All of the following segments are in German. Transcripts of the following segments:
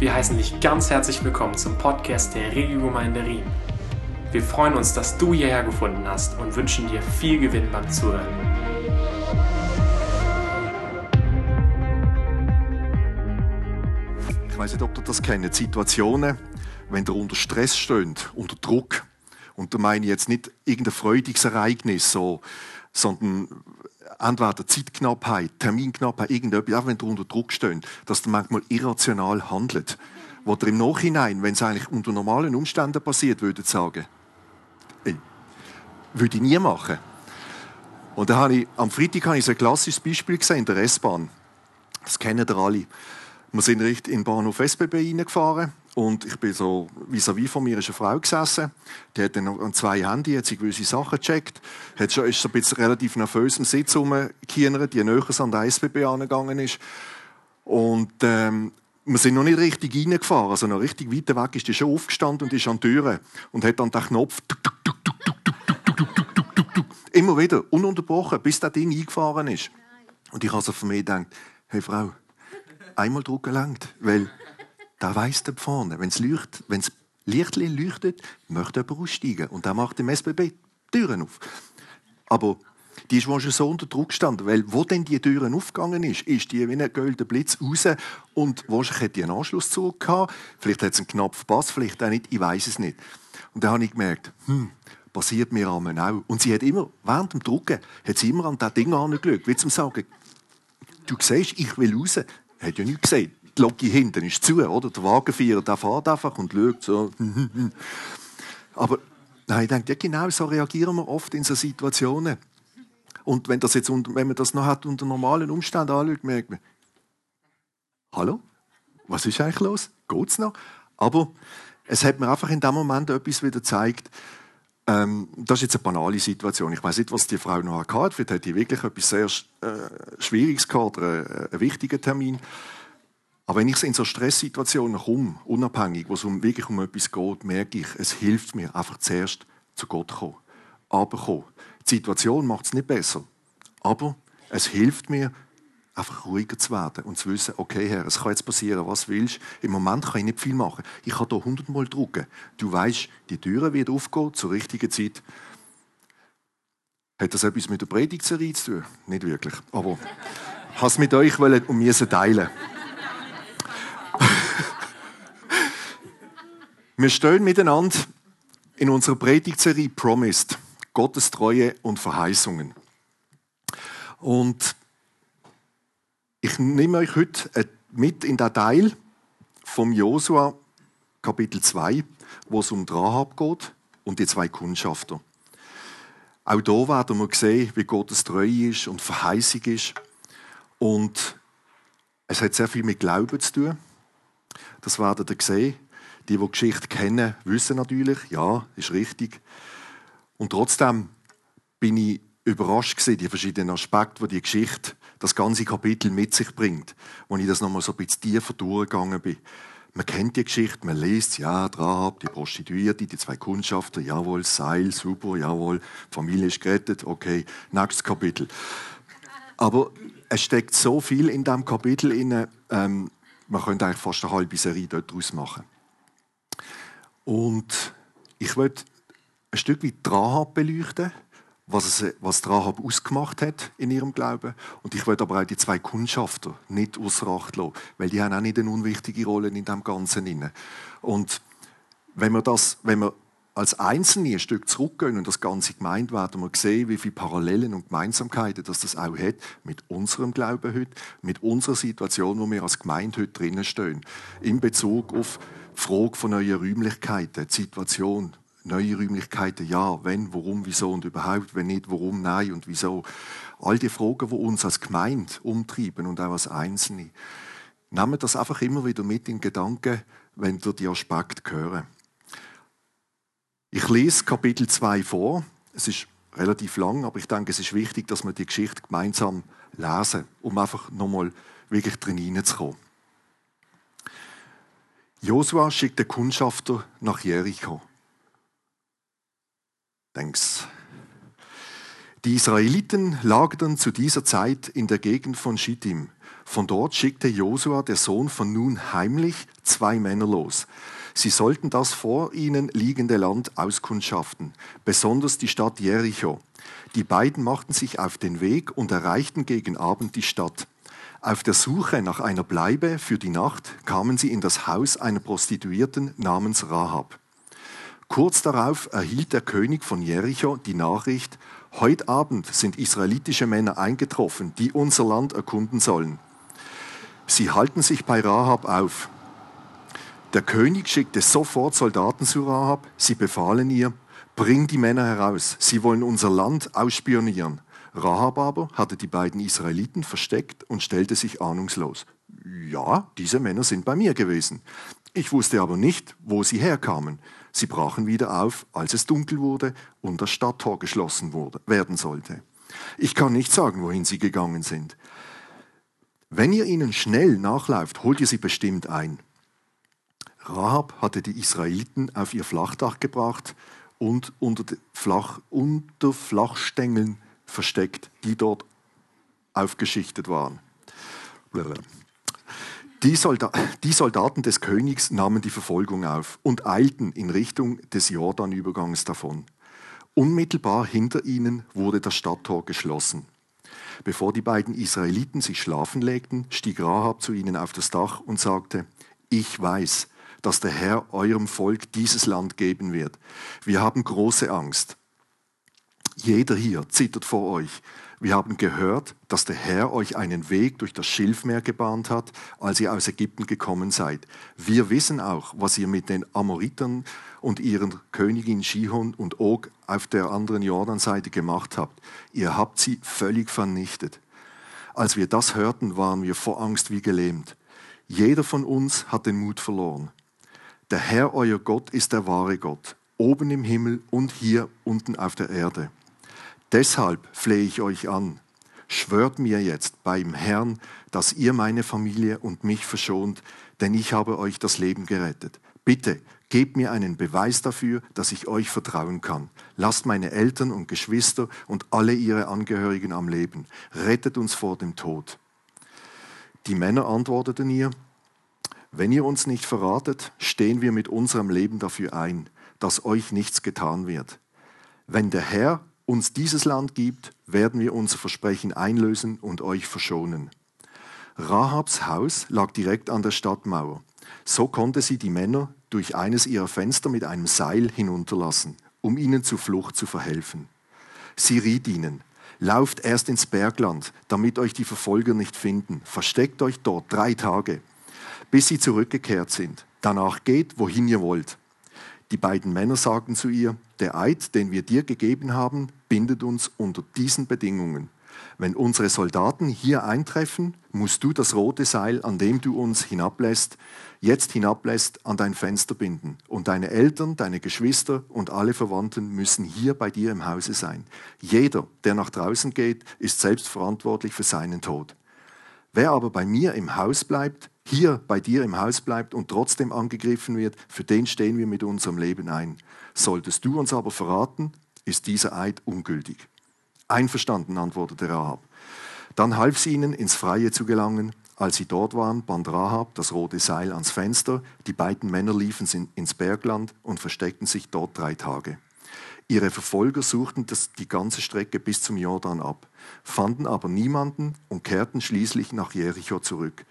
Wir heißen dich ganz herzlich willkommen zum Podcast der Regiogemeinde Riem. Wir freuen uns, dass du hierher gefunden hast und wünschen dir viel Gewinn beim Zuhören. Ich weiß nicht, ob ihr das kennt. Situationen, wenn ihr unter Stress steht, unter Druck. Und da meine ich jetzt nicht irgendein freudiges Ereignis, so, sondern entweder Zeitknappheit, Terminknappheit, irgendetwas, auch wenn ihr unter Druck steht, dass ihr manchmal irrational handelt. Wo im Nachhinein, wenn es eigentlich unter normalen Umständen passiert, würdet sagen, ey, würde ich nie machen. Und da habe ich, am Freitag habe ich so ein klassisches Beispiel gesehen in der S-Bahn. Das kennen ihr alle. Wir sind in den Bahnhof SBB reingefahren und ich bin so, vis-à-vis von mir ist eine Frau gesessen. Die hat dann an zwei Handy, hat sie gewisse Sachen gecheckt. Hat schon, ist so ein bisschen relativ nervös im Sitz rumgekienert, die näher an der SBB angegangen ist. Und, ähm, wir sind noch nicht richtig reingefahren, also noch richtig weit weg ist die schon aufgestanden und ist an die Tür und hat dann den Knopf immer wieder ununterbrochen, bis das Ding eingefahren ist. Und ich habe so von mir gedacht, hey Frau, einmal drücken langt, weil da weiss der vorne, wenn es Lichtli leuchtet, möchte jemand aussteigen. Und der macht im SBB Türen auf. Aber die ist schon so unter Druck gestanden, weil wo denn die Türen aufgegangen ist, ist die wie ein goldener Blitz raus und wahrscheinlich hat die einen Anschlusszug gehabt. Vielleicht hat es einen knapp verpasst, vielleicht auch nicht, ich weiß es nicht. Und dann habe ich gemerkt, hm, passiert mir auch. Und sie hat immer, während dem Drucken, hat sie immer an das Ding angeschaut, wie zum sagen, du siehst, ich will raus. Hat ja nichts gesehen die Logge hinten ist zu, oder? Der Wagenfahrer, der fährt einfach und schaut so. Aber nein, ich denke, ja, genau so reagieren wir oft in so Situationen. Und wenn, das jetzt, wenn man das noch hat unter normalen Umständen anschaut, merkt man, hallo, was ist eigentlich los? Geht's noch? Aber es hat mir einfach in dem Moment etwas wieder gezeigt, ähm, das ist jetzt eine banale Situation. Ich weiß nicht, was die Frau noch hatte. Vielleicht hat die wirklich etwas sehr äh, Schwieriges gehabt oder einen, einen wichtigen Termin. Aber wenn ich in so Stresssituationen komme, unabhängig, wo es um, wirklich um etwas geht, merke ich, es hilft mir einfach zuerst zu Gott kommen. Aber kommen. Die Situation macht es nicht besser. Aber es hilft mir, einfach ruhiger zu werden und zu wissen, okay, Herr, es kann jetzt passieren, was willst. Im Moment kann ich nicht viel machen. Ich kann hier hundertmal drücken. Du weißt, die Türe wird aufgehen zur richtigen Zeit. Hat das etwas mit der Predigtserie zu tun? Nicht wirklich. Aber ich wollte es mit euch und mir teilen. Wir stehen miteinander in unserer Predigtserie Promised. Gottes Treue und Verheißungen. Und ich nehme euch heute mit in den Teil vom Josua Kapitel 2, wo es um Rahab geht und die zwei Kundschafter. Auch hier werden wir sehen, wie Gottes Treue ist und Verheißung ist. Und es hat sehr viel mit Glauben zu tun. Das werdet ihr sehen. Die, die Geschichte kennen, wissen natürlich, ja, ist richtig. Und trotzdem bin ich überrascht gewesen, die verschiedenen Aspekte, die die Geschichte, das ganze Kapitel mit sich bringt, wo ich das nochmal so ein bisschen tiefer durchgegangen bin. Man kennt die Geschichte, man liest, ja, Rahab, die Prostituierte, die zwei Kundschafter, jawohl, Seil, super, jawohl, Familie ist gerettet, okay, nächstes Kapitel. Aber es steckt so viel in diesem Kapitel, in, ähm, man könnte eigentlich fast eine halbe Serie daraus machen. Und ich möchte ein Stück weit Rahab beleuchten, was, es, was Rahab ausgemacht hat in ihrem Glauben. Und ich möchte aber auch die zwei Kundschafter nicht außer Acht lassen, weil die haben auch nicht eine unwichtige Rolle in dem Ganzen. Und wenn wir, das, wenn wir als Einzelne ein Stück zurückgehen und das Ganze gemeint werden wir sehen, wie viele Parallelen und Gemeinsamkeiten das, das auch hat mit unserem Glauben heute, mit unserer Situation, wo wir als Gemeinde heute drinnen stehen, in Bezug auf die Frage von neuen Räumlichkeiten, die Situation, neue Räumlichkeiten, ja, wenn, warum, wieso und überhaupt, wenn nicht, warum, nein und wieso. All die Fragen, die uns als Gemeinde umtreiben und auch als Einzelne. Nehmen das einfach immer wieder mit in Gedanken, wenn wir die Aspekte hören. Ich lese Kapitel 2 vor. Es ist relativ lang, aber ich denke, es ist wichtig, dass wir die Geschichte gemeinsam lesen, um einfach nochmal wirklich drin hineinzukommen. Josua schickt den Kundschafter nach Jericho. Denkst Die Israeliten lagerten zu dieser Zeit in der Gegend von Schittim. Von dort schickte Josua, der Sohn von Nun, heimlich zwei Männer los. Sie sollten das vor ihnen liegende Land auskundschaften, besonders die Stadt Jericho. Die beiden machten sich auf den Weg und erreichten gegen Abend die Stadt. Auf der Suche nach einer Bleibe für die Nacht kamen sie in das Haus einer Prostituierten namens Rahab. Kurz darauf erhielt der König von Jericho die Nachricht, heute Abend sind israelitische Männer eingetroffen, die unser Land erkunden sollen. Sie halten sich bei Rahab auf. Der König schickte sofort Soldaten zu Rahab. Sie befahlen ihr, bring die Männer heraus, sie wollen unser Land ausspionieren. Rahab aber hatte die beiden Israeliten versteckt und stellte sich ahnungslos. Ja, diese Männer sind bei mir gewesen. Ich wusste aber nicht, wo sie herkamen. Sie brachen wieder auf, als es dunkel wurde und das Stadttor geschlossen wurde, werden sollte. Ich kann nicht sagen, wohin sie gegangen sind. Wenn ihr ihnen schnell nachlauft, holt ihr sie bestimmt ein. Rahab hatte die Israeliten auf ihr Flachdach gebracht und unter, Flach, unter Flachstängeln versteckt, die dort aufgeschichtet waren. Die, Solda die, Soldaten des Königs nahmen die Verfolgung auf und eilten in Richtung des Jordanübergangs davon. Unmittelbar hinter ihnen wurde das Stadttor geschlossen. Bevor die beiden Israeliten sich schlafen legten, stieg Rahab zu ihnen auf das Dach und sagte, ich weiß, dass der Herr eurem Volk dieses Land geben wird. Wir haben große Angst. Jeder hier zittert vor euch. Wir haben gehört, dass der Herr euch einen Weg durch das Schilfmeer gebahnt hat, als ihr aus Ägypten gekommen seid. Wir wissen auch, was ihr mit den Amoritern und ihren Königin Shihon und Og auf der anderen Jordanseite gemacht habt. Ihr habt sie völlig vernichtet. Als wir das hörten, waren wir vor Angst wie gelähmt. Jeder von uns hat den Mut verloren. Der Herr, euer Gott, ist der wahre Gott, oben im Himmel und hier unten auf der Erde. Deshalb flehe ich euch an, schwört mir jetzt beim Herrn, dass ihr meine Familie und mich verschont, denn ich habe euch das Leben gerettet. Bitte, gebt mir einen Beweis dafür, dass ich euch vertrauen kann. Lasst meine Eltern und Geschwister und alle ihre Angehörigen am Leben. Rettet uns vor dem Tod. Die Männer antworteten ihr, wenn ihr uns nicht verratet, stehen wir mit unserem Leben dafür ein, dass euch nichts getan wird. Wenn der Herr uns dieses Land gibt, werden wir unser Versprechen einlösen und euch verschonen. Rahabs Haus lag direkt an der Stadtmauer. So konnte sie die Männer durch eines ihrer Fenster mit einem Seil hinunterlassen, um ihnen zur Flucht zu verhelfen. Sie riet ihnen, lauft erst ins Bergland, damit euch die Verfolger nicht finden, versteckt euch dort drei Tage, bis sie zurückgekehrt sind. Danach geht, wohin ihr wollt. Die beiden Männer sagten zu ihr, der Eid, den wir dir gegeben haben, bindet uns unter diesen Bedingungen. Wenn unsere Soldaten hier eintreffen, musst du das rote Seil, an dem du uns hinablässt, jetzt hinablässt, an dein Fenster binden. Und deine Eltern, deine Geschwister und alle Verwandten müssen hier bei dir im Hause sein. Jeder, der nach draußen geht, ist selbst verantwortlich für seinen Tod. Wer aber bei mir im Haus bleibt, hier bei dir im Haus bleibt und trotzdem angegriffen wird, für den stehen wir mit unserem Leben ein. Solltest du uns aber verraten, ist dieser Eid ungültig. Einverstanden, antwortete Rahab. Dann half sie ihnen, ins Freie zu gelangen. Als sie dort waren, band Rahab das rote Seil ans Fenster. Die beiden Männer liefen ins Bergland und versteckten sich dort drei Tage. Ihre Verfolger suchten das, die ganze Strecke bis zum Jordan ab, fanden aber niemanden und kehrten schließlich nach Jericho zurück.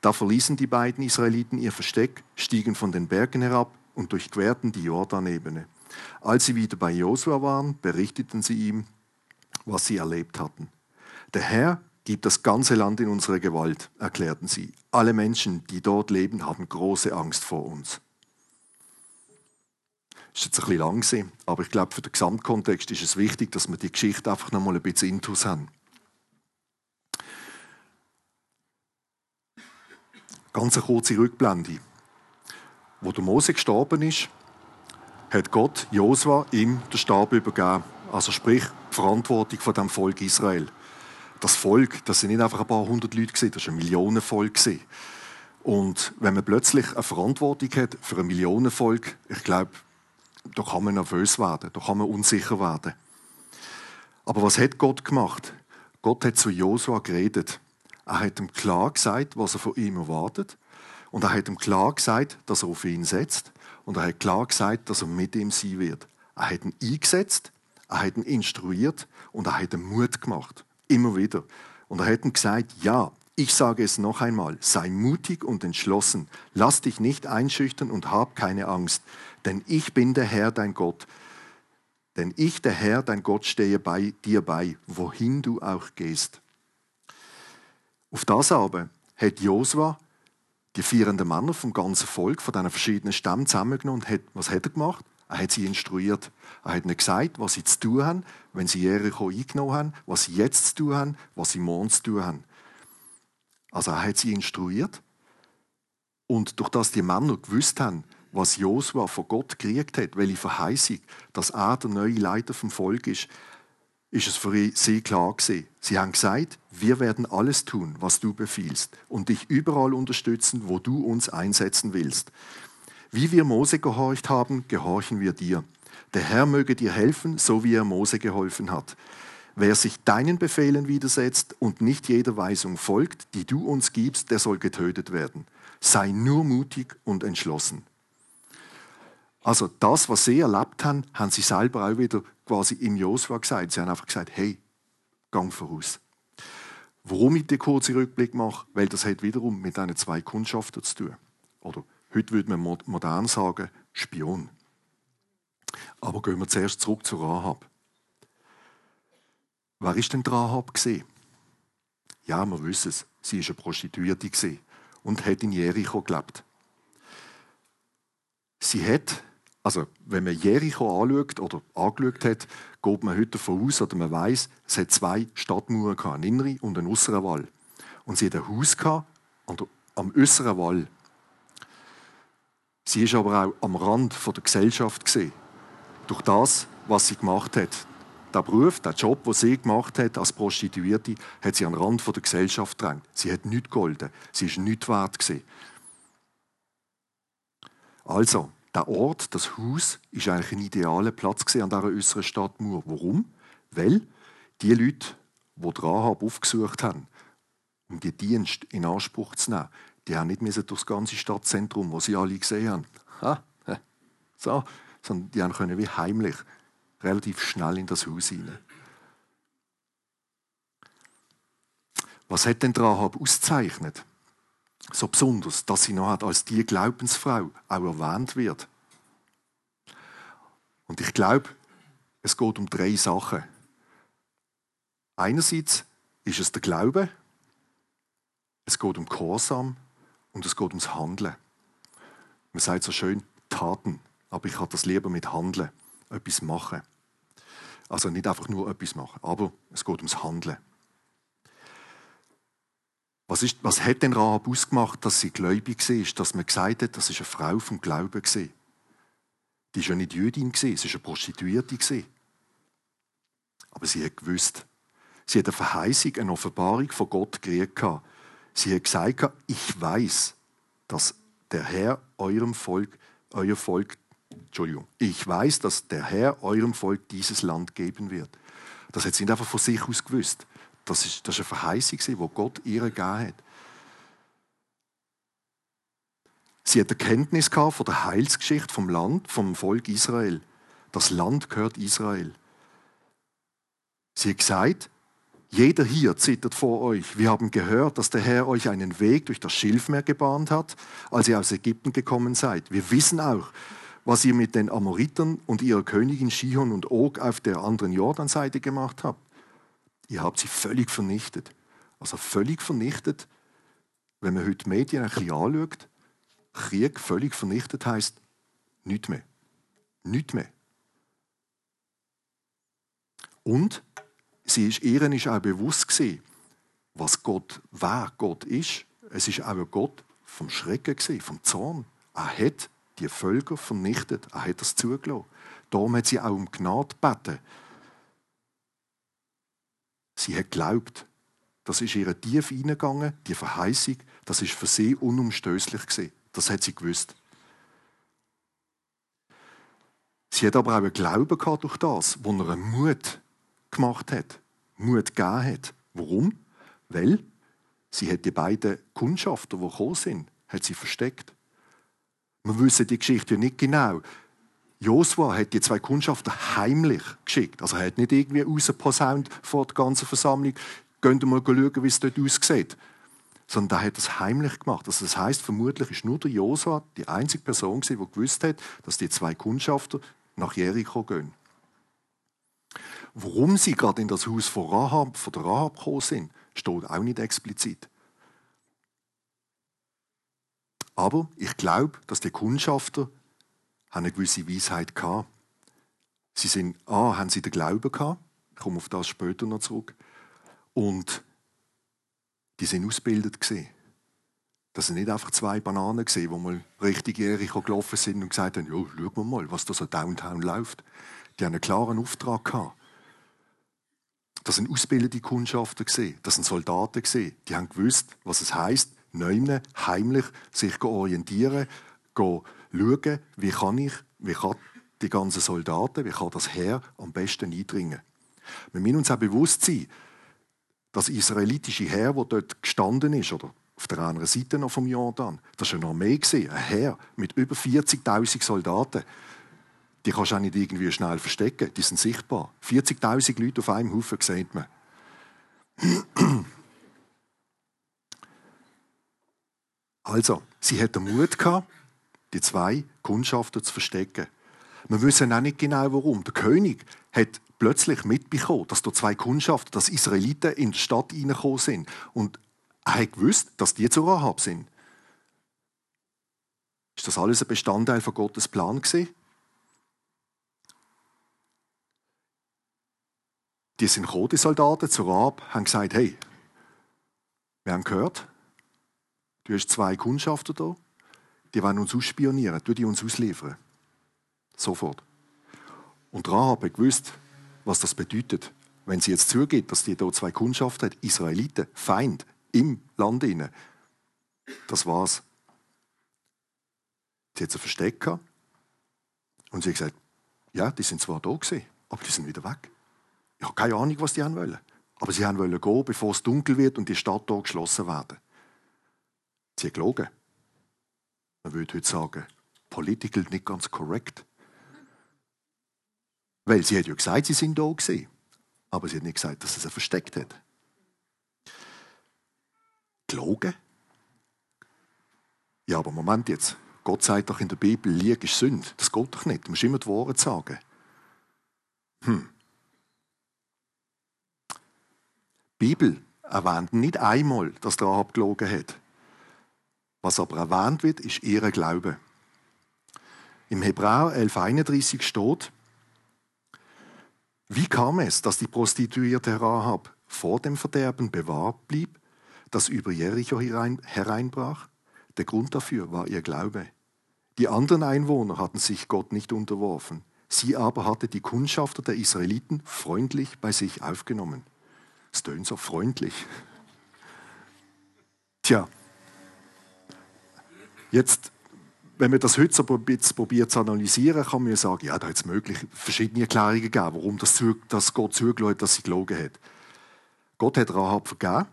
Da verließen die beiden Israeliten ihr Versteck, stiegen von den Bergen herab und durchquerten die Jordanebene. Als sie wieder bei Josua waren, berichteten sie ihm, was sie erlebt hatten. Der Herr gibt das ganze Land in unsere Gewalt, erklärten sie. Alle Menschen, die dort leben, haben große Angst vor uns. Das ist jetzt ein bisschen lang, gewesen, aber ich glaube, für den Gesamtkontext ist es wichtig, dass wir die Geschichte einfach noch mal ein bisschen intus haben. Ganz eine kurze Rückblende. Wo der Mose gestorben ist, hat Gott Josua ihm den Stab übergeben. Also sprich, die Verantwortung von dem Volk Israel. Das Volk, das sind nicht einfach ein paar hundert Leute das war ein Millionenvolk Und wenn man plötzlich eine Verantwortung hat für ein Millionenvolk, ich glaube, da kann man nervös werden, da kann man unsicher werden. Aber was hat Gott gemacht? Gott hat zu Josua geredet. Er hat ihm klar gesagt, was er von ihm erwartet. Und er hat ihm klar gesagt, dass er auf ihn setzt. Und er hat klar gesagt, dass er mit ihm sein wird. Er hat ihn eingesetzt, er hat ihn instruiert und er hat ihm Mut gemacht. Immer wieder. Und er hat ihm gesagt, ja, ich sage es noch einmal, sei mutig und entschlossen, lass dich nicht einschüchtern und hab keine Angst, denn ich bin der Herr, dein Gott. Denn ich, der Herr, dein Gott, stehe bei dir bei, wohin du auch gehst. Auf das aber hat Josua die vierenden Männer vom ganzen Volk, von diesen verschiedenen Stämmen zusammengenommen und hat, was hat er gemacht? Er hat sie instruiert. Er hat ihnen gesagt, was sie zu tun haben, wenn sie Jericho eingenommen haben, was sie jetzt zu tun haben, was sie morgen zu tun haben. Also er hat sie instruiert. Und durch das die Männer gewusst haben, was Josua von Gott gekriegt hat, welche Verheißung, dass er der neue Leiter vom Volk ist, ist es für sie klar gewesen. Sie haben gesagt, wir werden alles tun, was du befiehlst und dich überall unterstützen, wo du uns einsetzen willst. Wie wir Mose gehorcht haben, gehorchen wir dir. Der Herr möge dir helfen, so wie er Mose geholfen hat. Wer sich deinen Befehlen widersetzt und nicht jeder Weisung folgt, die du uns gibst, der soll getötet werden. Sei nur mutig und entschlossen. Also das, was sie erlebt haben, haben sie selber auch wieder quasi im Josua gesagt. Sie haben einfach gesagt, hey, gang voraus. Warum ich den kurzen Rückblick mache? Weil das hat wiederum mit diesen zwei Kundschaften zu tun. Oder Heute würde man modern sagen, Spion. Aber gehen wir zuerst zurück zu Rahab. Wer ist denn Rahab? Ja, wir wissen es. Sie ist eine Prostituierte und hat in Jericho gelebt. Sie hat, also wenn man Jericho anschaut oder angeschaut hat, geht man heute davon aus oder man weiß, es hat zwei Stadtmauern gehabt, einen inneren und einen äußeren Wall. Und sie hat ein Haus gehabt, am äußeren Wall. Sie ist aber auch am Rand der Gesellschaft gesehen. Durch das, was sie gemacht hat. Der Beruf, der Job, den sie gemacht hat als Prostituierte, hat sie am Rand der Gesellschaft gedrängt. Sie hat nichts golden. Sie ist nichts wert gewesen. Also, der Ort, das Haus, ist eigentlich ein idealer Platz an dieser äußeren Stadtmauer. Warum? Weil die Leute, die Rahab aufgesucht haben, um die Dienst in Anspruch zu nehmen, die haben nicht durch das ganze Stadtzentrum, wo sie alle gesehen haben. Ha, so, sondern die können wie heimlich relativ schnell in das Haus hinein. Was hat denn Rahab auszeichnet? So besonders, dass sie noch als die Glaubensfrau auch erwähnt wird. Und ich glaube, es geht um drei Sachen. Einerseits ist es der Glaube, es geht um Gehorsam und es geht ums Handeln. Man sagt so schön Taten, aber ich habe das lieber mit Handeln, etwas machen. Also nicht einfach nur etwas machen, aber es geht ums Handeln. Was, ist, was hat denn Rahab ausgemacht, dass sie gläubig war, dass man gesagt hat, das ist eine Frau vom Glauben Die war ja nicht Jüdin sie war eine Prostituierte Aber sie hat gewusst, sie hat eine Verheißung, eine Offenbarung von Gott gekriegt Sie hat gesagt, ich weiß, dass der Herr eurem Volk, euer Volk, Entschuldigung, ich weiß, dass der Herr eurem Volk dieses Land geben wird. Das hat sie nicht einfach von sich aus gewusst. Das ist, das ist eine Verheißung, die Gott ihr gegeben hat. Sie hat Erkenntnis von der Heilsgeschichte vom Land, vom Volk Israel. Das Land gehört Israel. Sie hat gesagt, jeder hier zittert vor euch. Wir haben gehört, dass der Herr euch einen Weg durch das Schilfmeer gebahnt hat, als ihr aus Ägypten gekommen seid. Wir wissen auch, was ihr mit den Amoritern und ihrer Königin Shihon und Og auf der anderen Jordanseite gemacht habt. Ihr habt sie völlig vernichtet. Also völlig vernichtet, wenn man heute Medien ein bisschen anschaut, Krieg völlig vernichtet heißt nichts mehr. Nichts mehr. Und sie ist, ihr ist auch bewusst gewesen, was Gott, wer Gott ist. Es ist auch ein Gott vom Schrecken gewesen, vom Zorn. Er hat die Völker vernichtet. Er hat das zugelassen. Darum hat sie auch um Gnade gebeten. Sie hat geglaubt. Das ist ihr tief hineingegangen, die Verheißung. Das ist für sie unumstößlich gewesen. Das hat sie gewusst. Sie hat aber auch einen Glauben gehabt durch das, wo er einen Mut gemacht hat, Mut gegeben hat. Warum? Weil sie hat die beiden Kundschafter, die gekommen sind, hat sie versteckt. Wir wissen die Geschichte nicht genau. Josua hat die zwei Kundschafter heimlich geschickt. Also er hat nicht irgendwie rausposaunt vor der ganzen Versammlung. Gehen wir mal schauen, wie es dort aussieht. Sondern er hat es heimlich gemacht. Also das heißt, vermutlich ist nur der Josua die einzige Person die gewusst hat, dass die zwei Kundschafter nach Jericho gehen. Warum sie gerade in das Haus von, Rahab, von der Rahab gekommen sind, steht auch nicht explizit. Aber ich glaube, dass die Kundschafter eine gewisse Weisheit hatten. Sie sind, A, haben sie den Glauben gehabt, ich komme auf das später noch zurück, und die sind ausgebildet gesehen. Das sind nicht einfach zwei Bananen gesehen, wo mal richtig Jericho gelaufen sind und gesagt haben, ja, schauen wir mal, was da so downtown läuft. Die haben einen klaren Auftrag gehabt. Das sind ausgebildete Kundschafter gesehen, das sind Soldaten gesehen. Die haben gewusst, was es heißt, neumen heimlich sich orientieren, schauen, wie kann ich, wie kann die ganzen Soldaten, wie kann das Heer am besten eindringen. Wir müssen uns auch bewusst sein, das israelitische Heer, das dort gestanden ist, oder auf der anderen Seite noch vom Jordan, das war eine Armee, ein Heer mit über 40.000 Soldaten. Die kannst du auch nicht irgendwie schnell verstecken, die sind sichtbar. 40.000 Leute auf einem Haufen sieht man. Also, sie hat den Mut gehabt, die zwei Kundschafter zu verstecken. Wir wissen auch nicht genau warum. Der König hat plötzlich mitbekommen, dass da zwei Kundschafter, dass Israeliten in die Stadt reingekommen sind. Und er hat gewusst, dass die zu Rahab sind. Ist das alles ein Bestandteil von Gottes Plan gewesen? Die sind gekommen, die Soldaten zu Rahab, haben gesagt, hey, wir haben gehört, du hast zwei Kundschafter da, die wollen uns ausspionieren, die uns ausliefern. Sofort. Und Rahab hat gewusst, was das bedeutet, wenn sie jetzt zugeht, dass die hier zwei Kundschaften hat, Israeliten, Feind, im Land inne. Das war's. Sie hat sie versteckt und sie hat gesagt, ja, die sind zwar da gewesen, aber die sind wieder weg. Ich habe keine Ahnung, was die wollen. Aber sie wollen gehen, bevor es dunkel wird und die Stadt hier geschlossen werden. Sie hat gelogen. Man würde heute sagen, political nicht ganz korrekt. Weil sie hat ja gesagt, sie sind da gewesen. Aber sie hat nicht gesagt, dass sie sie versteckt hat. Gelogen? Ja, aber Moment jetzt. Gott sagt doch in der Bibel, Liege ist Sünde. Das geht doch nicht. Du musst immer die Wahrheit sagen. Hm. Die Bibel erwähnt nicht einmal, dass der Rahab gelogen hat. Was aber erwähnt wird, ist ihr Glaube. Im Hebräer 11,31 steht, wie kam es, dass die Prostituierte Rahab vor dem Verderben bewahrt blieb, das über Jericho herein, hereinbrach? Der Grund dafür war ihr Glaube. Die anderen Einwohner hatten sich Gott nicht unterworfen. Sie aber hatte die Kundschafter der Israeliten freundlich bei sich aufgenommen. Es tönt so freundlich. Tja, jetzt wenn man das heute so ein probiert zu analysieren, kann man ja sagen, ja, da hat es möglich verschiedene Erklärungen gegeben, warum das, dass Gott zugelassen hat, dass sie gelogen hat. Gott hat Rahab vergeben,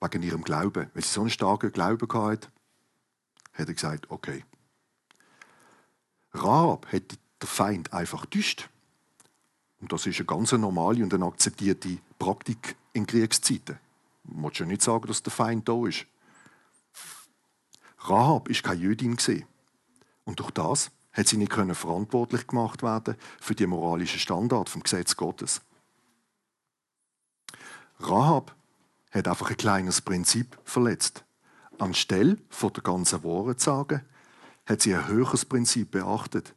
wegen ihrem Glauben. Wenn sie so einen starken Glauben hatte, hat er gesagt, okay. Rahab hat der Feind einfach getäuscht. Und das ist eine ganz normale und eine akzeptierte Praktik in Kriegszeiten. Man muss ja nicht sagen, dass der Feind da ist. Rahab ist keine Jüdin und durch das hat sie nicht verantwortlich gemacht werden für die moralischen Standard vom Gesetz Gottes. Rahab hat einfach ein kleines Prinzip verletzt. Anstelle von der ganzen Wahrheit zu sagen, hat sie ein höheres Prinzip beachtet: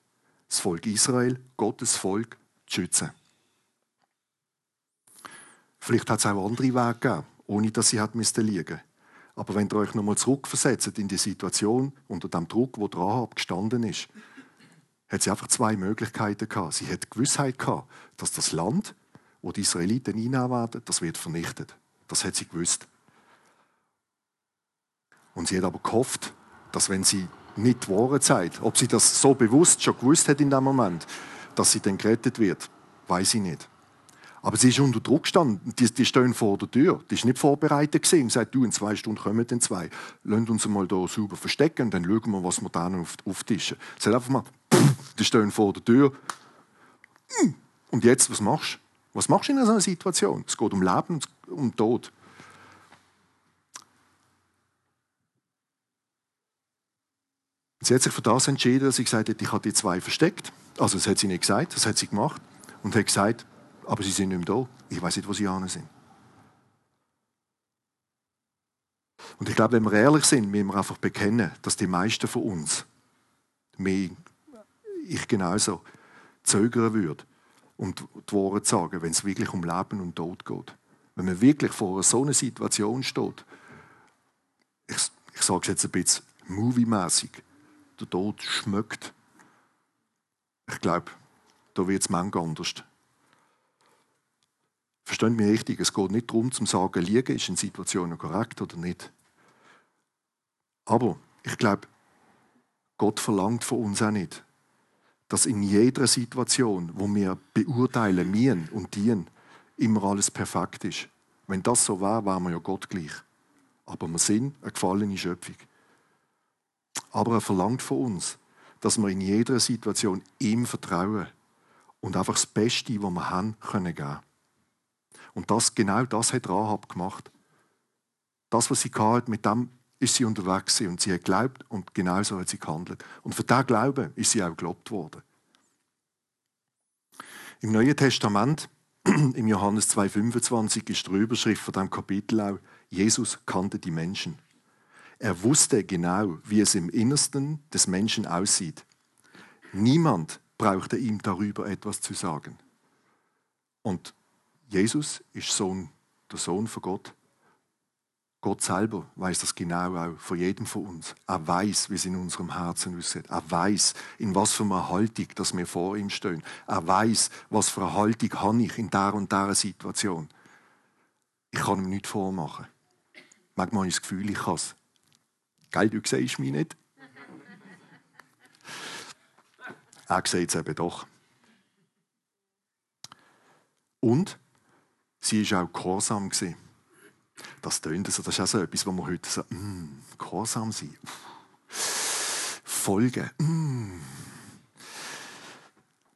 das Volk Israel, Gottes Volk, zu schützen. Vielleicht hat es auch andere Wege gegeben, ohne dass sie hat liegen. Aber wenn ihr euch nochmal zurückversetzt in die Situation, unter dem Druck, wo Rahab gestanden ist, hat sie einfach zwei Möglichkeiten gehabt. Sie hat Gewissheit gehabt, dass das Land, wo die Israeliten einnehmen werden, das wird vernichtet. Das hat sie gewusst. Und sie hat aber gehofft, dass wenn sie nicht die Wahrheit ob sie das so bewusst schon gewusst hat in dem Moment, dass sie dann gerettet wird, weiß ich nicht. Aber sie ist unter Druck gestanden. Die, die stehen vor der Tür. Die ist nicht vorbereitet gewesen. Und sagt, du, in zwei Stunden kommen dann zwei. Lasst uns mal hier sauber verstecken und dann schauen wir, was wir da noch auf, Tischen. Sie sagt einfach mal, die stehen vor der Tür. Hm. Und jetzt, was machst du? Was machst du in so einer Situation? Es geht um Leben und um Tod. Sie hat sich für das entschieden, dass sie gesagt hat, ich habe die zwei versteckt. Also das hat sie nicht gesagt, das hat sie gemacht. Und hat gesagt, aber sie sind nicht mehr da. Ich weiß nicht, wo sie an sind. Und ich glaube, wenn wir ehrlich sind, müssen wir einfach bekennen, dass die meisten von uns, mehr, ich genauso, zögern würden, um die Worte zu sagen, wenn es wirklich um Leben und Tod geht. Wenn man wirklich vor so einer Situation steht, ich, ich sage es jetzt ein bisschen moviemäßig, der Tod schmeckt. Ich glaube, da wird es manchmal anders. Verstehen mich richtig, es geht nicht darum, zu sagen, liegen ist in Situationen korrekt oder nicht. Aber ich glaube, Gott verlangt von uns auch nicht, dass in jeder Situation, wo wir beurteilen, mir und dienen, immer alles perfekt ist. Wenn das so wäre, wären wir ja Gott gleich. Aber wir sind eine gefallene Schöpfung. Aber er verlangt von uns, dass wir in jeder Situation ihm vertrauen und einfach das Beste, was wir haben, können geben. Und das, genau das hat Rahab gemacht. Das, was sie hatte, mit dem ist sie unterwegs und sie hat geglaubt und genau so hat sie gehandelt. Und für diesen Glauben ist sie auch gelobt worden. Im Neuen Testament, im Johannes 2,25, ist die Überschrift von diesem Kapitel auch, Jesus kannte die Menschen. Er wusste genau, wie es im Innersten des Menschen aussieht. Niemand brauchte ihm darüber etwas zu sagen. Und Jesus ist Sohn, der Sohn von Gott. Gott selber weiß das genau auch von jedem von uns. Er weiß, wie es in unserem Herzen aussieht. Er weiß, in was für einer Haltung dass wir vor ihm stehen. Er weiß, was für eine Haltung habe ich in der und der Situation. Ich kann ihm nicht vormachen. Manchmal habe ich das Gefühl, ich kann es. Gell, du siehst mich nicht. Er sieht es eben doch. Und sie war auch gehorsam. Das tönt so, das ist auch so etwas, wo man heute so, mm, gehorsam sein. Folgen. Mm.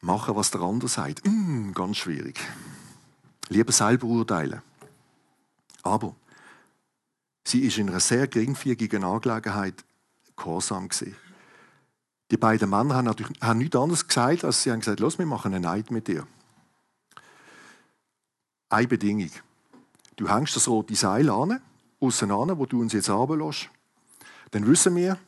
Machen, was der andere sagt. Mm, ganz schwierig. Lieber selber urteilen. Aber Sie ist in einer sehr geringfügigen Angelegenheit gehorsam. Die beiden Männer haben, natürlich, haben nichts anderes gesagt, als sie haben gesagt, los, wir machen einen Eid mit dir. Eine Bedingung. Du hängst das rote Seil an, außen an, wo du uns jetzt runterlässt. Dann wissen wir,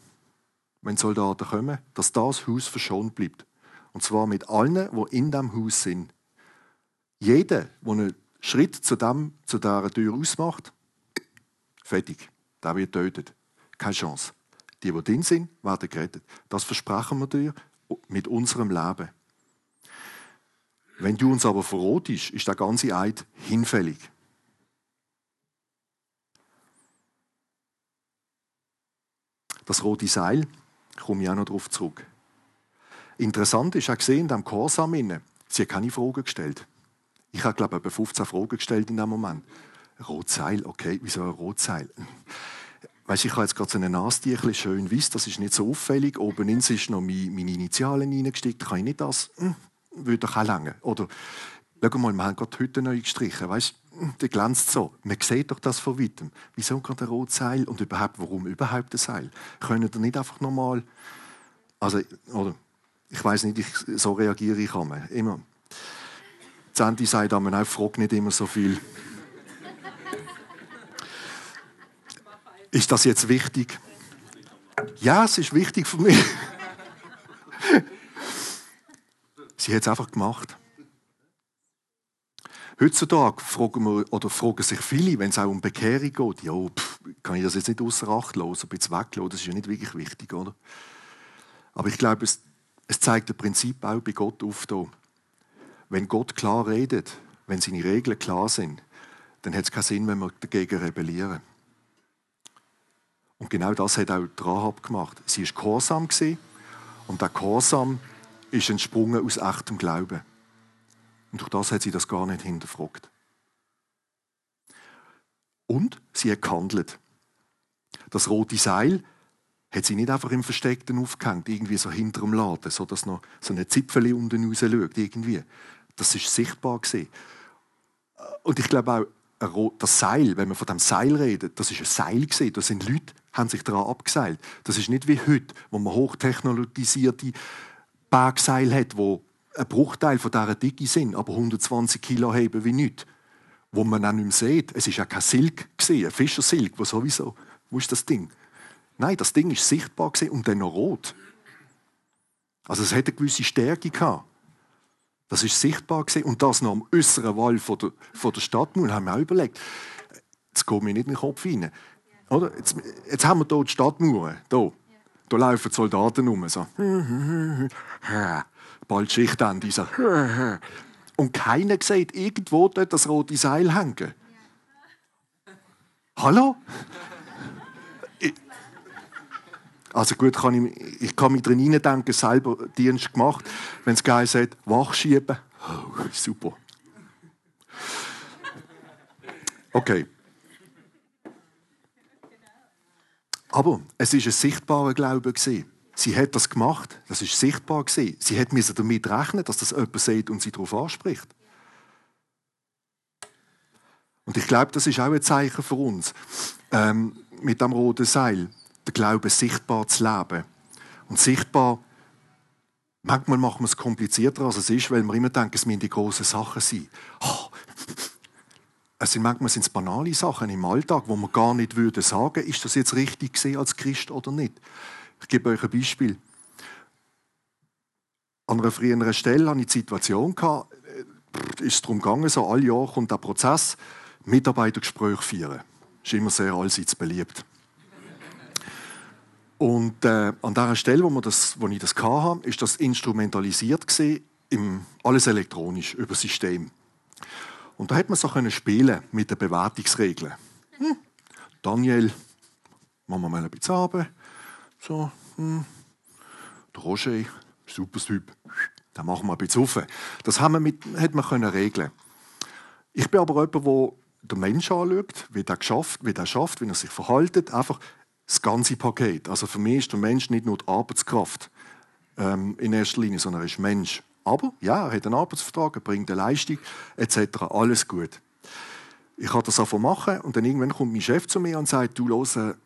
wenn Soldaten kommen, dass das Haus verschont bleibt. Und zwar mit allen, die in diesem Haus sind. Jeder, der einen Schritt zu, dem, zu dieser Tür ausmacht, Fertig. Der wird tötet. Keine Chance. Die, die drin sind, werden gerettet. Das versprechen wir dir mit unserem Leben. Wenn du uns aber verrotest, ist der ganze Eid hinfällig. Das rote Seil, komme ich auch noch darauf zurück. Interessant ist auch gesehen, in diesem Chorsam, sie hat keine Fragen gestellt. Ich habe, glaube ich, etwa 15 Fragen gestellt in dem Moment. Rotseil, okay, wieso ein Rotseil? Weißt, ich habe jetzt gerade so eine Nastierchen schön weiß, das ist nicht so auffällig. Oben ins ist noch meine Initialen reingesteckt. Kann ich nicht das? Würde doch auch lange. Oder, schau mal, wir haben gerade heute neu gestrichen. Weißt, der glänzt so. Man sieht doch das von weitem. Wieso gerade ein Rotseil? Und überhaupt, warum überhaupt ein Seil? Können ihr nicht einfach nochmal, also, oder, ich weiß nicht, ich, so reagiere ich immer. immer. Sandy sagt auch, frag nicht immer so viel. Ist das jetzt wichtig? Ja, es ist wichtig für mich. Sie hat es einfach gemacht. Heutzutage fragen, wir, oder fragen sich viele, wenn es auch um Bekehrung geht, ja, pff, kann ich das jetzt nicht außer Acht lassen, ein bisschen weglassen, das ist ja nicht wirklich wichtig, oder? Aber ich glaube, es, es zeigt das Prinzip auch bei Gott auf. Da. Wenn Gott klar redet, wenn seine Regeln klar sind, dann hat es keinen Sinn, wenn wir dagegen rebellieren. Und genau das hat auch Rahab gemacht. Sie war gehorsam und der Gehorsam ist entsprungen aus echtem Glauben. Und durch das hat sie das gar nicht hinterfragt. Und sie hat gehandelt. Das rote Seil hat sie nicht einfach im Versteckten aufgehängt, irgendwie so hinter dem Laden, so dass noch so eine Zipfel unten raus schaut, irgendwie. Das ist sichtbar gewesen. Und ich glaube auch, das Seil, wenn man von dem Seil redet, das ist ein Seil gewesen. Da sind Leute, haben sich daran abgeseilt. Das ist nicht wie heute, wo man hochtechnologisierte Bergseil hat, wo ein Bruchteil von dieser Dicke sind, aber 120 Kilo heben wie nichts. Wo man dann nicht mehr sieht. Es war ja kein Silk, ein Fischersilk, wo sowieso. Wo ist das Ding? Nein, das Ding ist sichtbar und dann noch rot. Also es hatte eine gewisse Stärke gehabt. Das ist sichtbar und das noch am äußeren Wall von der, von der Stadtmauer haben wir auch überlegt. Jetzt geht mir nicht in den Kopf rein. Oder? Jetzt, jetzt haben wir hier die Stadtmauer. Hier. Da laufen die Soldaten rum. So. Bald Schichtende. So. Und keiner sieht irgendwo dort das rote Seil hängen. Hallo? Also gut, kann ich, ich kann mich drin denken, selber Dienst gemacht. Wenn es geil sagt, wachschieben. Oh, super. Okay. Aber es ist ein sichtbarer Glaube Sie hat das gemacht, das ist sichtbar Sie hat damit rechnen, dass das jemand sieht und sie darauf anspricht. Und ich glaube, das ist auch ein Zeichen für uns ähm, mit dem roten Seil den Glauben sichtbar zu leben. Und sichtbar, manchmal machen wir es komplizierter, als es ist, weil wir immer denken, es müssen die grossen Sachen sein. Oh, es sind manchmal sind es banale Sachen im Alltag, wo man gar nicht würde sagen, ist das jetzt richtig gesehen als Christ oder nicht. Ich gebe euch ein Beispiel. An einer früheren Stelle hatte ich die Situation, gehabt, äh, ist darum gegangen, so alle Jahre kommt der Prozess, Mitarbeitergespräche führen. Das ist immer sehr allseits beliebt. Und äh, an der Stelle, wo, das, wo ich das hatte, ist das instrumentalisiert gewesen, im, alles elektronisch über System. Und da hat man so können spielen mit den Bewertungsregeln. Hm. Daniel, machen wir mal ein bisschen runter. So, hm. Der Roger, super Typ, den machen wir ein bisschen rauf. Das haben wir mit, hat man können regeln. Ich bin aber jemand, der den Menschen anschaut, wie der geschafft, wie der schafft, wie er sich verhält. Einfach das ganze Paket. Also für mich ist der Mensch nicht nur die Arbeitskraft ähm, in erster Linie, sondern er ist Mensch. Aber ja, er hat einen Arbeitsvertrag, er bringt eine Leistung etc. Alles gut. Ich kann das einfach machen und dann irgendwann kommt mein Chef zu mir und sagt, du los, äh,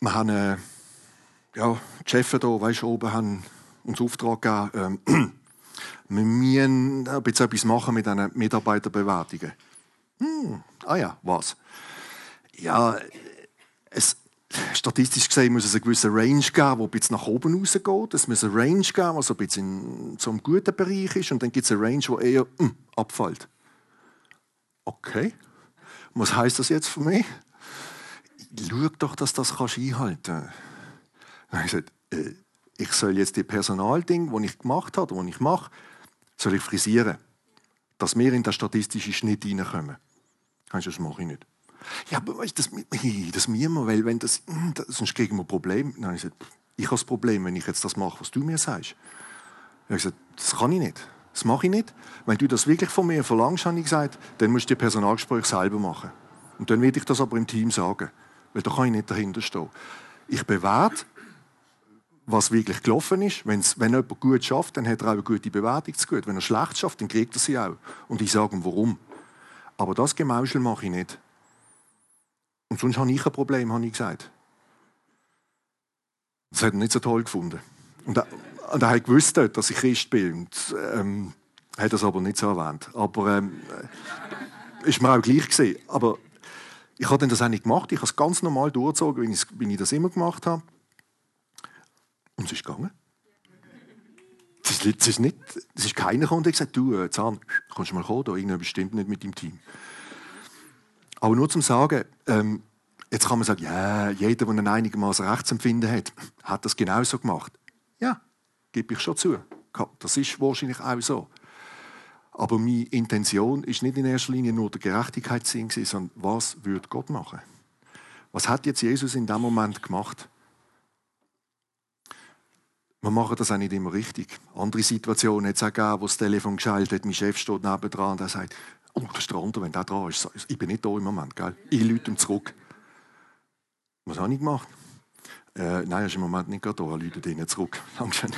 wir haben äh, ja, die Chefs hier, weißt, oben haben uns Auftrag gegeben, äh, wir müssen etwas machen mit diesen Mitarbeiterbewertungen. Hm, ah ja, was? Ja, es, statistisch gesehen muss es eine gewisse Range geben, die ein bisschen nach oben rausgeht. Es muss eine Range geben, die so ein bisschen zum guten Bereich ist. Und dann gibt es eine Range, die eher mm, abfällt. Okay. Was heißt das jetzt für mich? Schau doch, dass das einhalten kannst. Dann habe ich gesagt, äh, ich soll jetzt die Personalding, das ich gemacht habe, das ich mache, soll ich frisieren. Dass wir in den statistischen Schnitt reinkommen. Das mache ich nicht. Ja, aber weißt das, das müssen wir, weil wenn das, hm, das sonst kriegen wir Probleme. Habe ich ich habe das Problem, wenn ich jetzt das mache, was du mir sagst. Ich habe gesagt, das kann ich nicht. Das mache ich nicht. Wenn du das wirklich von mir verlangst, habe ich gesagt, dann musst du die Personalgespräche selber machen. Und dann werde ich das aber im Team sagen. Weil da kann ich nicht dahinter stehen. Ich bewerte, was wirklich gelaufen ist. Wenn's, wenn jemand gut schafft, dann hat er auch eine gute Bewertung zu gut. Wenn er schlecht schafft, dann kriegt er sie auch. Und ich sage ihm, warum. Aber das Gemauschel mache ich nicht. Und sonst habe ich ein Problem, habe ich gesagt. Das hat er nicht so toll gefunden. Und er, und er hat gewusst, dass ich Christ bin. Und, ähm, hat das aber nicht so erwähnt. Aber ähm, ist mir auch gleich gesehen. Aber ich habe das auch nicht gemacht. Ich habe es ganz normal durchgezogen, wie ich, wie ich das immer gemacht habe. Und es ist gegangen. Das ist, nicht, das ist keiner gekommen und gesagt, du, äh, Zahn, kannst du mal kommen, da irgendjemand bestimmt nicht mit deinem Team. Aber nur zum Sagen, ähm, jetzt kann man sagen, ja, jeder, der ein einigermaßen Rechtsempfinden hat, hat das genauso gemacht. Ja, gebe ich schon zu. Das ist wahrscheinlich auch so. Aber meine Intention ist nicht in erster Linie nur der Gerechtigkeitssinn, sondern was würde Gott machen? Was hat jetzt Jesus in dem Moment gemacht? wir machen das auch nicht immer richtig. Andere Situationen hat auch gegeben, wo das Telefon geschaltet hat, mein Chef steht nebendran und er sagt, oh, das ist der andere, wenn der dran ist. Ich bin nicht da im Moment, gell? Ich lüte ihm zurück. Was habe ich gemacht? Äh, nein, er ist im Moment nicht da, er läutet ihnen zurück. Dankeschön.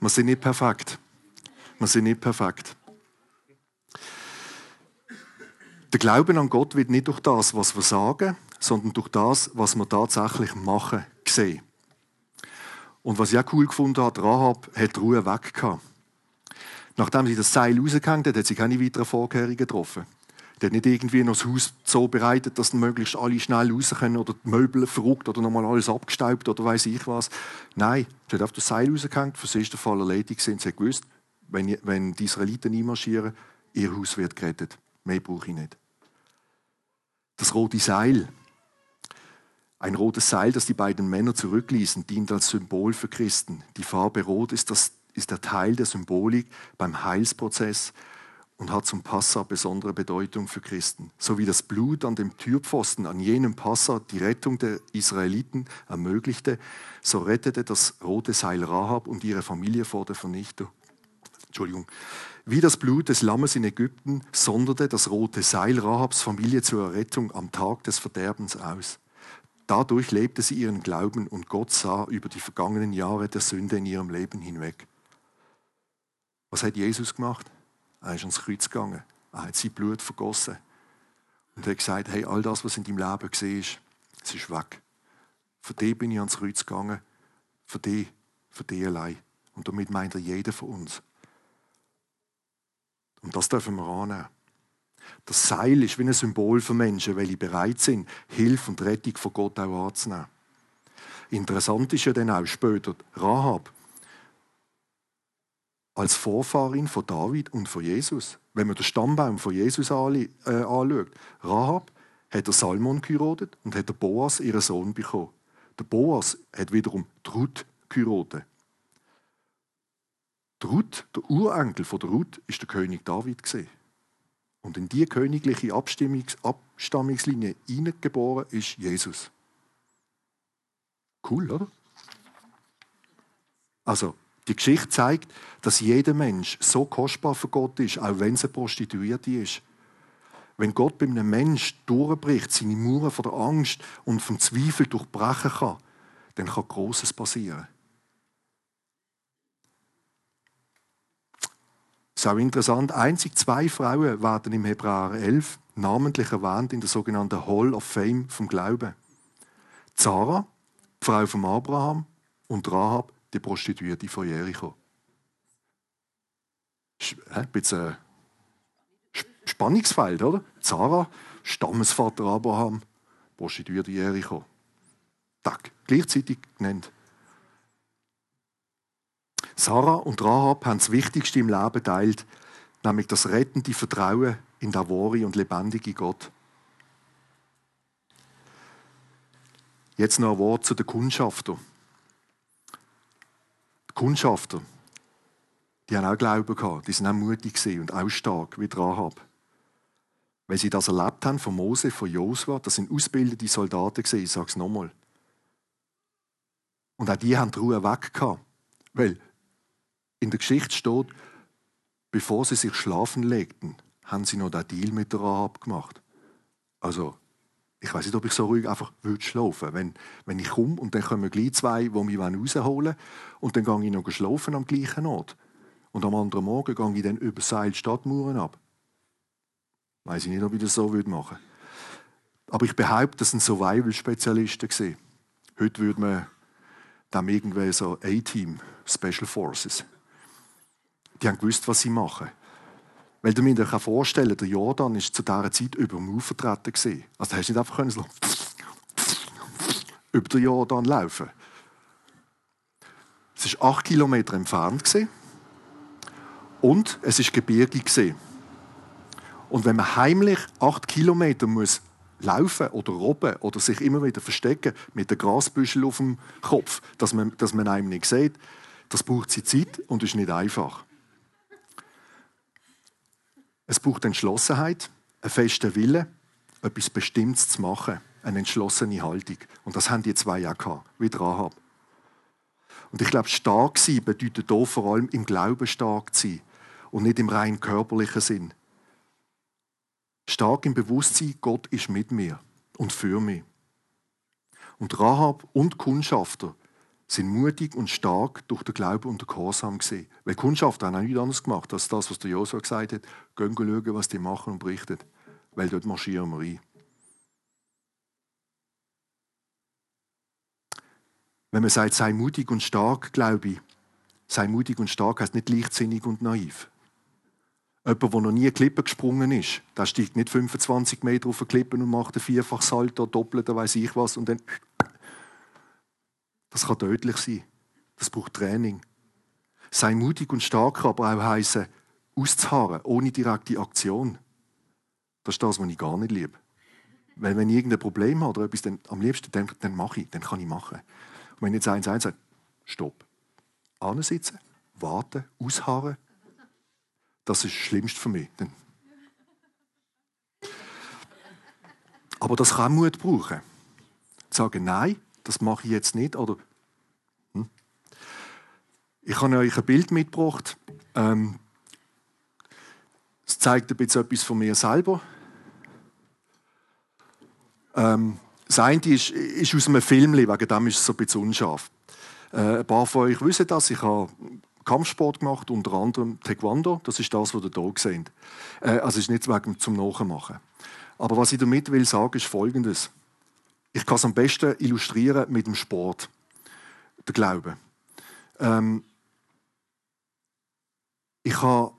wir sind nicht perfekt. Wir sind nicht perfekt. Der Glauben an Gott wird nicht durch das, was wir sagen, sondern durch das, was wir tatsächlich machen, gesehen. Und was ich auch cool gefunden habe, Rahab hat die Ruhe weg gehabt. Nachdem sie das Seil rausgehängt hat, hat sie keine weiteren Vorkehrungen getroffen. Die hat nicht irgendwie noch das Haus so bereitet, dass möglichst alle schnell raus können oder die Möbel verrückt oder nochmal alles abgestaubt oder weiß ich was. Nein, sie hat auf das Seil rausgehängt, für sie ist der Fall erledigt. Sie hat gewusst, wenn, wenn die Israeliten einmarschieren, ihr Haus wird gerettet. Mehr brauche ich nicht. Das rote Seil. Ein rotes Seil, das die beiden Männer zurückließen, dient als Symbol für Christen. Die Farbe Rot ist, das, ist der Teil der Symbolik beim Heilsprozess und hat zum Passa besondere Bedeutung für Christen. So wie das Blut an dem Türpfosten an jenem Passa die Rettung der Israeliten ermöglichte, so rettete das rote Seil Rahab und ihre Familie vor der Vernichtung. Entschuldigung. Wie das Blut des Lammes in Ägypten sonderte das rote Seil Rahabs Familie zur Errettung am Tag des Verderbens aus. Dadurch lebte sie ihren Glauben und Gott sah über die vergangenen Jahre der Sünde in ihrem Leben hinweg. Was hat Jesus gemacht? Er ist ans Kreuz gegangen. Er hat sein Blut vergossen. Und hat gesagt, hey, all das, was in deinem Leben gesehen ist, es ist weg. Für dich bin ich ans Kreuz gegangen. Für dich, für dich allein. Und damit meint er jeder von uns. Und das dürfen wir annehmen. Das Seil ist wie ein Symbol für Menschen, weil sie bereit sind, Hilfe und Rettung von Gott auch anzunehmen. Interessant ist ja dann auch später Rahab als Vorfahrin von David und von Jesus. Wenn man den Stammbaum von Jesus äh, anschaut, Rahab hat der Salmon geheiratet und hat Boas ihren Sohn bekommen. Der Boas hat wiederum Ruth geheiratet. Der Ruth, der Urenkel von der Ruth, ist der König David gesehen. Und in die königliche Abstammungslinie hineingeboren ist Jesus. Cool, oder? Also, die Geschichte zeigt, dass jeder Mensch so kostbar für Gott ist, auch wenn es eine Prostituierte ist. Wenn Gott bei einem Menschen durchbricht, seine Mauern von der Angst und vom Zweifel durchbrechen kann, dann kann Großes passieren. Ist auch interessant, einzig zwei Frauen werden im Hebräer 11 namentlich erwähnt in der sogenannten Hall of Fame vom Glauben. Zara, die Frau von Abraham, und Rahab, die Prostituierte von Jericho. Ein bisschen Spannungsfeld, oder? Zara, Stammesvater Abraham, Prostituierte Jericho. Tag, gleichzeitig genannt. Sarah und Rahab haben das Wichtigste im Leben teilt, nämlich das rettende Vertrauen in den wahren und lebendigen Gott. Jetzt noch ein Wort zu den Kundschaftern. Die Kundschafter, die haben auch Glauben gehabt, die sind auch mutig und auch stark wie Rahab. Weil sie das erlebt haben von Mose, von Josua, das sind ausgebildete Soldaten gesehen, ich sage es nochmal. Und auch die haben die Ruhe weg gehabt. Weil in der Geschichte steht, bevor sie sich schlafen legten, haben sie noch den Deal mit der Rahab gemacht. Also, ich weiß nicht, ob ich so ruhig einfach würde schlafen wenn, wenn ich komme und dann kommen gleich zwei, die mich rausholen wollen und dann gehe ich noch schlafen am gleichen Ort. Und am anderen Morgen gehe ich dann über Seil Stadtmauern ab. Weiß ich nicht, ob ich das so machen würde. Aber ich behaupte, das sind Survival-Spezialisten. Heute würde man dem irgendwie so A-Team, Special Forces die haben gewusst, was sie machen. Weil du mir vorstellen der Jordan ist zu dieser Zeit über dem Ufer vertreten. Also du hast nicht einfach so über den Jordan laufen Es war acht Kilometer entfernt. Und es war gebirgig. Und wenn man heimlich acht Kilometer muss laufen oder robben oder sich immer wieder verstecken mit dem Grasbüschel auf dem Kopf, dass man, dass man einem nicht sieht, das braucht sie Zeit und ist nicht einfach. Es braucht Entschlossenheit, einen festen Wille etwas Bestimmtes zu machen. Eine entschlossene Haltung. Und das haben die zwei auch gehabt, wie Rahab. Und ich glaube, stark sein bedeutet hier vor allem im Glauben stark sein und nicht im rein körperlichen Sinn. Stark im Bewusstsein, Gott ist mit mir und für mich. Und Rahab und Kundschafter sind mutig und stark durch den Glauben und den Gehorsam gesehen. Weil Kundschafter haben auch nichts anderes gemacht, als das, was der Josua gesagt hat. Gehen schauen, was die machen und berichten. Weil dort marschieren wir rein. Wenn man sagt, sei mutig und stark, glaube ich, sei mutig und stark heißt nicht leichtsinnig und naiv. Jemand, der noch nie eine Klippe gesprungen ist, der steigt nicht 25 Meter auf eine Klippe und macht ein Vierfachsalto, doppelt, weiß ich was, und dann. Das kann tödlich sein. Das braucht Training. Sei mutig und stark, aber auch heißen, auszuharren, ohne direkte Aktion. Das ist das, was ich gar nicht liebe. Weil wenn ich irgendein Problem habe oder etwas, dann, am liebsten, dann, dann mache ich, dann kann ich machen. Und wenn jetzt eins eins sagt, stopp, ansitzen, warten, ausharren, das ist das Schlimmste für mich. Dann Aber das kann Mut brauchen. Sagen, nein, das mache ich jetzt nicht. Oder, hm. Ich habe euch ein Bild mitgebracht. Ähm, es zeigt ein bisschen etwas von mir selber. Ähm, das eine ist, ist aus einem Film, wegen dem ist es ein bisschen unscharf. Äh, ein paar von euch wissen das. Ich habe Kampfsport gemacht, unter anderem Taekwondo. Das ist das, was ihr hier seht. Äh, also ist nicht wegen zum Nachmachen. Aber was ich damit will sagen, ist Folgendes. Ich kann es am besten illustrieren mit dem Sport, der Glaube. Ähm, ich habe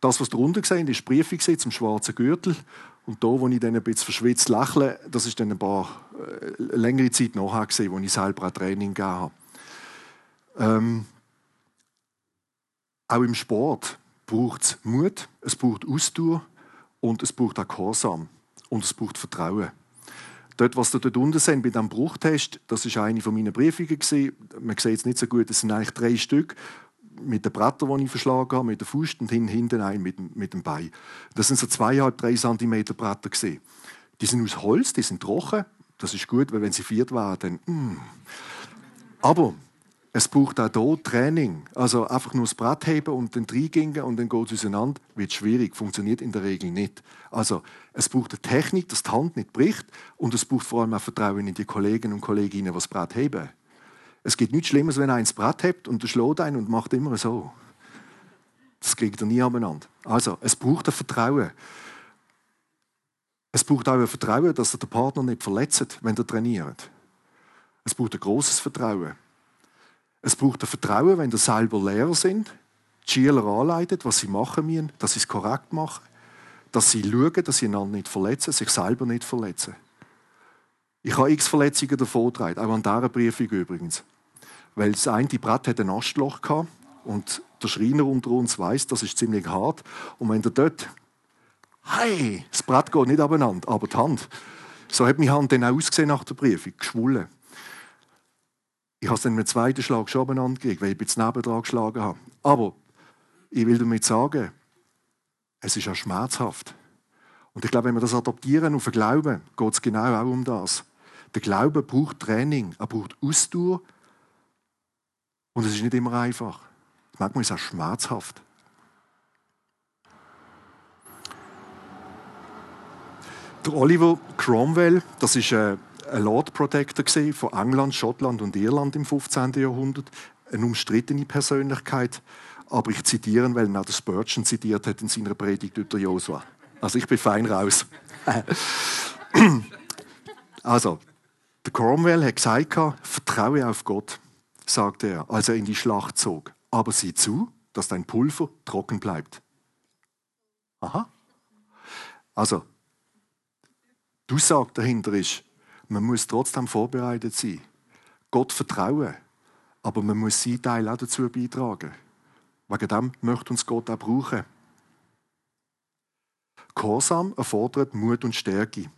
das, was darunter gesehen ist, gesehen zum schwarzen Gürtel. Und da, wo ich dann ein bisschen verschwitzt lächle, das ist dann ein paar äh, längere Zeit nachher gesehen, wo ich selber ein Training gegeben habe. Ähm, auch im Sport braucht es Mut, es braucht Ausdauer und es braucht auch Gehorsam und es braucht Vertrauen. Dort, was ihr dort unten seht, bei diesem Bruchtest, das ist eine von meinen Briefungen. Man sieht es nicht so gut, es sind eigentlich drei Stück mit den Brettern, die ich verschlagen habe, mit der Fuß und hinten ein mit, mit dem Bein. Das sind so zweieinhalb, drei Zentimeter Bretter. Gewesen. Die sind aus Holz, die sind trocken. Das ist gut, weil wenn sie viert waren, dann... Mm. Aber es braucht auch hier Training. Also einfach nur das Brett heben und dann reingehen und dann geht es auseinander, wird schwierig, funktioniert in der Regel nicht. Also es braucht eine Technik, dass die Hand nicht bricht und es braucht vor allem auch Vertrauen in die Kollegen und Kolleginnen, die das Brett heben. Es gibt nichts Schlimmes, wenn einer das Brett hebt und der schlägt einen und macht immer so. Das kriegt er nie aneinander. Also es braucht ein Vertrauen. Es braucht auch ein Vertrauen, dass er den Partner nicht verletzt, wenn er trainiert. Es braucht ein großes Vertrauen. Es braucht ein Vertrauen, wenn ihr selber Lehrer sind, die Schüler anleiten, was sie machen müssen, dass sie es korrekt machen, dass sie schauen, dass sie einander nicht verletzen, sich selber nicht verletzen. Ich habe x Verletzungen davon getragen, auch an dieser Briefung übrigens. Weil das eine Brett hat ein Astloch gehabt und der Schreiner unter uns weiß, das ist ziemlich hart. Und wenn der dort, hey, das Brett geht nicht abeinander, aber die Hand. So hat meine Hand dann auch ausgesehen nach der Briefung, geschwollen. Ich habe es dann mit dem zweiten Schlag schon gekriegt, weil ich jetzt nebendran geschlagen habe. Aber ich will damit sagen, es ist ja schmerzhaft. Und ich glaube, wenn wir das adaptieren auf den Glauben, geht es genau auch um das. Der Glaube braucht Training, er braucht Ausdauer und es ist nicht immer einfach. Manchmal ist es auch schmerzhaft. Der Oliver Cromwell, das ist ein ein Lord Protector von England, Schottland und Irland im 15. Jahrhundert. Eine umstrittene Persönlichkeit. Aber ich zitiere, weil auch der Spurgeon zitiert hat in seiner Predigt über Josua. Also ich bin fein raus. also, der Cromwell hat gesagt, vertraue auf Gott, sagte er, als er in die Schlacht zog. Aber sieh zu, dass dein Pulver trocken bleibt. Aha. Also, die Aussage dahinter ist, man muss trotzdem vorbereitet sein. Gott vertrauen. Aber man muss seinen Teil auch dazu beitragen. Wegen dem möchte uns Gott auch brauchen. Gehorsam erfordert Mut und Stärke.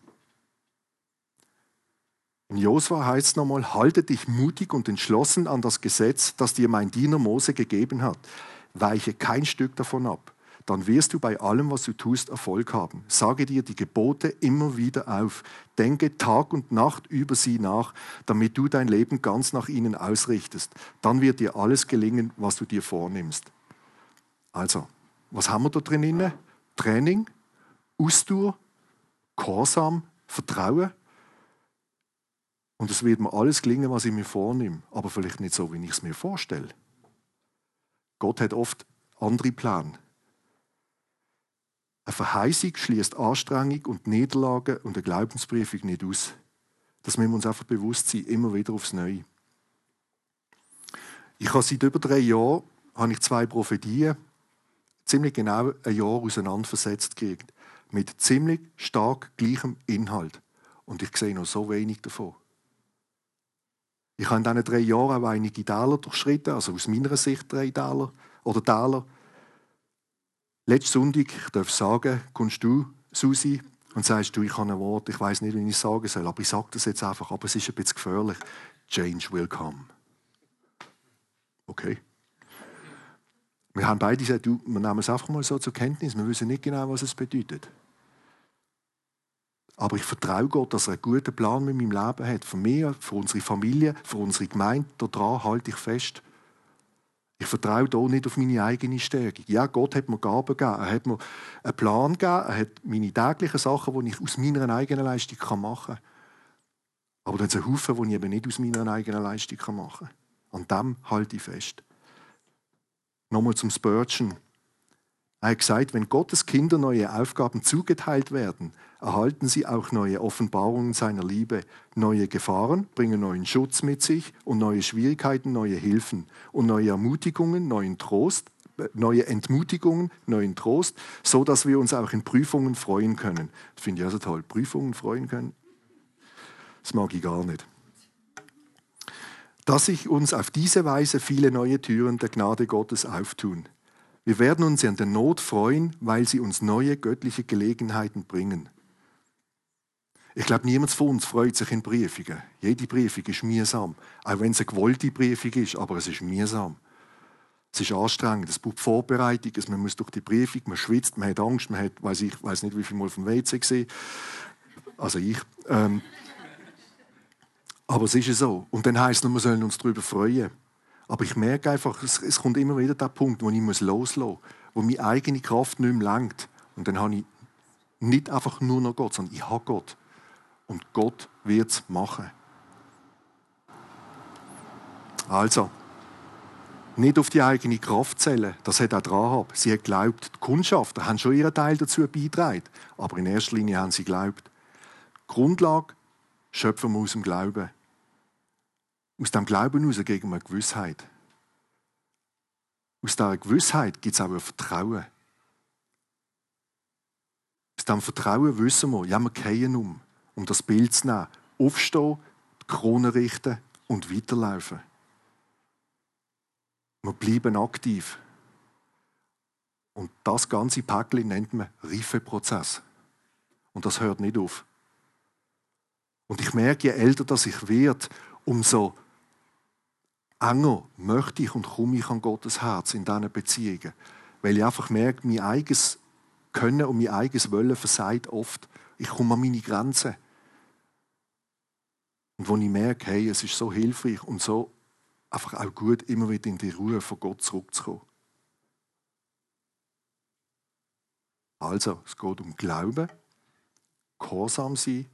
In Josua heißt es nochmal, halte dich mutig und entschlossen an das Gesetz, das dir mein Diener Mose gegeben hat. Weiche kein Stück davon ab. Dann wirst du bei allem, was du tust, Erfolg haben. Sage dir die Gebote immer wieder auf. Denke Tag und Nacht über sie nach, damit du dein Leben ganz nach ihnen ausrichtest. Dann wird dir alles gelingen, was du dir vornimmst. Also, was haben wir da drin? Training, Ausdauer, Gehorsam, Vertrauen. Und es wird mir alles gelingen, was ich mir vornehme, aber vielleicht nicht so, wie ich es mir vorstelle. Gott hat oft andere Pläne. Eine Verheißung schließt Anstrengung und Niederlage und eine Glaubensprüfung nicht aus. Das müssen wir uns einfach bewusst sein, immer wieder aufs Neue. Ich habe seit über drei Jahren habe ich zwei Prophetien ziemlich genau ein Jahr auseinanderversetzt gekriegt. Mit ziemlich stark gleichem Inhalt. Und ich sehe noch so wenig davon. Ich habe in diesen drei Jahren auch einige Täler durchschritten, also aus meiner Sicht drei Täler oder Täler. Letzten Sonntag, ich darf sagen, kommst du, Susi, und sagst du, ich habe ein Wort, ich weiß nicht, wie ich es sagen soll, aber ich sage das jetzt einfach, aber es ist ein bisschen gefährlich. Change will come. Okay. Wir haben beide gesagt, du, wir nehmen es einfach mal so zur Kenntnis, wir wissen nicht genau, was es bedeutet. Aber ich vertraue Gott, dass er einen guten Plan mit meinem Leben hat. Für mich, für unsere Familie, für unsere Gemeinde. Daran halte ich fest. Ich vertraue hier nicht auf meine eigene Stärke. Ja, Gott hat mir Gaben gegeben. Er hat mir einen Plan gegeben. Er hat meine täglichen Sachen, die ich aus meiner eigenen Leistung machen kann. Aber dann sind Haufen, die ich eben nicht aus meiner eigenen Leistung machen kann. An dem halte ich fest. Nochmal zum Spurgeon. Er hat gesagt, wenn Gottes Kinder neue Aufgaben zugeteilt werden, erhalten sie auch neue Offenbarungen seiner Liebe. Neue Gefahren bringen neuen Schutz mit sich und neue Schwierigkeiten, neue Hilfen und neue Ermutigungen, neuen Trost, äh, neue Entmutigungen, neuen Trost, so dass wir uns auch in Prüfungen freuen können. Das finde ich also toll. Prüfungen freuen können, das mag ich gar nicht. Dass sich uns auf diese Weise viele neue Türen der Gnade Gottes auftun. Wir werden uns an der Not freuen, weil sie uns neue göttliche Gelegenheiten bringen. Ich glaube, niemand von uns freut sich in Briefungen. Jede Briefung ist mühsam. Auch wenn es eine gewollte Briefung ist, aber es ist mühsam. Es ist anstrengend, es braucht Vorbereitung, man muss durch die Briefung, man schwitzt, man hat Angst, man hat, weiß ich weiß nicht, wie viel Mal vom WC gesehen. Also ich. Ähm, aber es ist ja so. Und dann heißt es, wir sollen uns darüber freuen. Aber ich merke einfach, es, es kommt immer wieder der Punkt, wo ich loslassen muss, wo meine eigene Kraft nicht mehr lenkt. Und dann habe ich nicht einfach nur noch Gott, sondern ich habe Gott. Und Gott wird es machen. Also, nicht auf die eigene Kraft zählen, das hat auch Rahab. Sie hat geglaubt, die Kundschafter haben schon ihren Teil dazu beigetragen, aber in erster Linie haben sie geglaubt. Grundlage schöpfen wir aus dem Glauben. Aus dem Glauben heraus gegen eine Gewissheit. Aus dieser Gewissheit gibt es auch ein Vertrauen. Aus diesem Vertrauen wissen wir, ja, wir gehen um, um das Bild zu nehmen. Aufstehen, die Krone richten und weiterlaufen. Wir bleiben aktiv. Und das ganze Päckchen nennt man Reifeprozess. Und das hört nicht auf. Und ich merke, je älter das ich werde, umso enger möchte ich und komme ich an Gottes Herz in diesen Beziehungen. Weil ich einfach merke, mein eigenes Können und mein eigenes Wollen versagt oft. Ich komme an meine Grenzen. Und wo ich merke, hey, es ist so hilfreich und so einfach auch gut, immer wieder in die Ruhe von Gott zurückzukommen. Also, es geht um Glauben, Gehorsam sein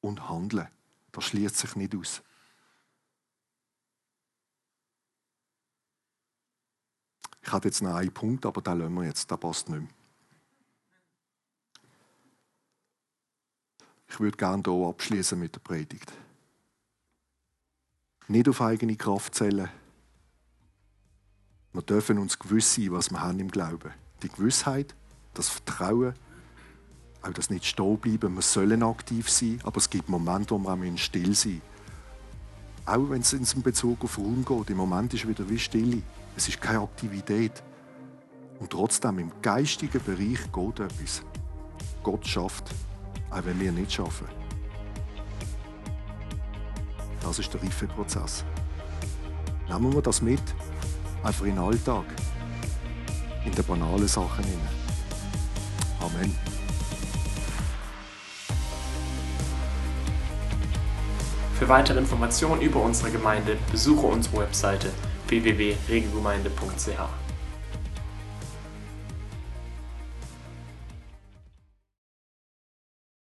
und Handeln. Das schließt sich nicht aus. Ich hatte jetzt noch einen Punkt, aber den lassen wir jetzt, der passt nicht mehr. Ich würde gerne hier abschließen mit der Predigt. Nicht auf eigene Kraft zählen. Wir dürfen uns gewiss sein, was wir haben im Glauben. Die Gewissheit, das Vertrauen, auch das nicht stehen bleiben. Wir sollen aktiv sein, aber es gibt Momente, wo wir auch still sein müssen. Auch wenn es in Bezug auf Raum geht. Im Moment ist wieder wie Stille. Es ist keine Aktivität. Und trotzdem, im geistigen Bereich geht etwas. Gott schafft, auch wenn wir nicht schaffen. Das ist der Reifeprozess. Nehmen wir das mit, einfach in den Alltag. in den banalen Sachen. Amen. Für weitere Informationen über unsere Gemeinde besuche unsere Webseite www.regelgemeinde.ch.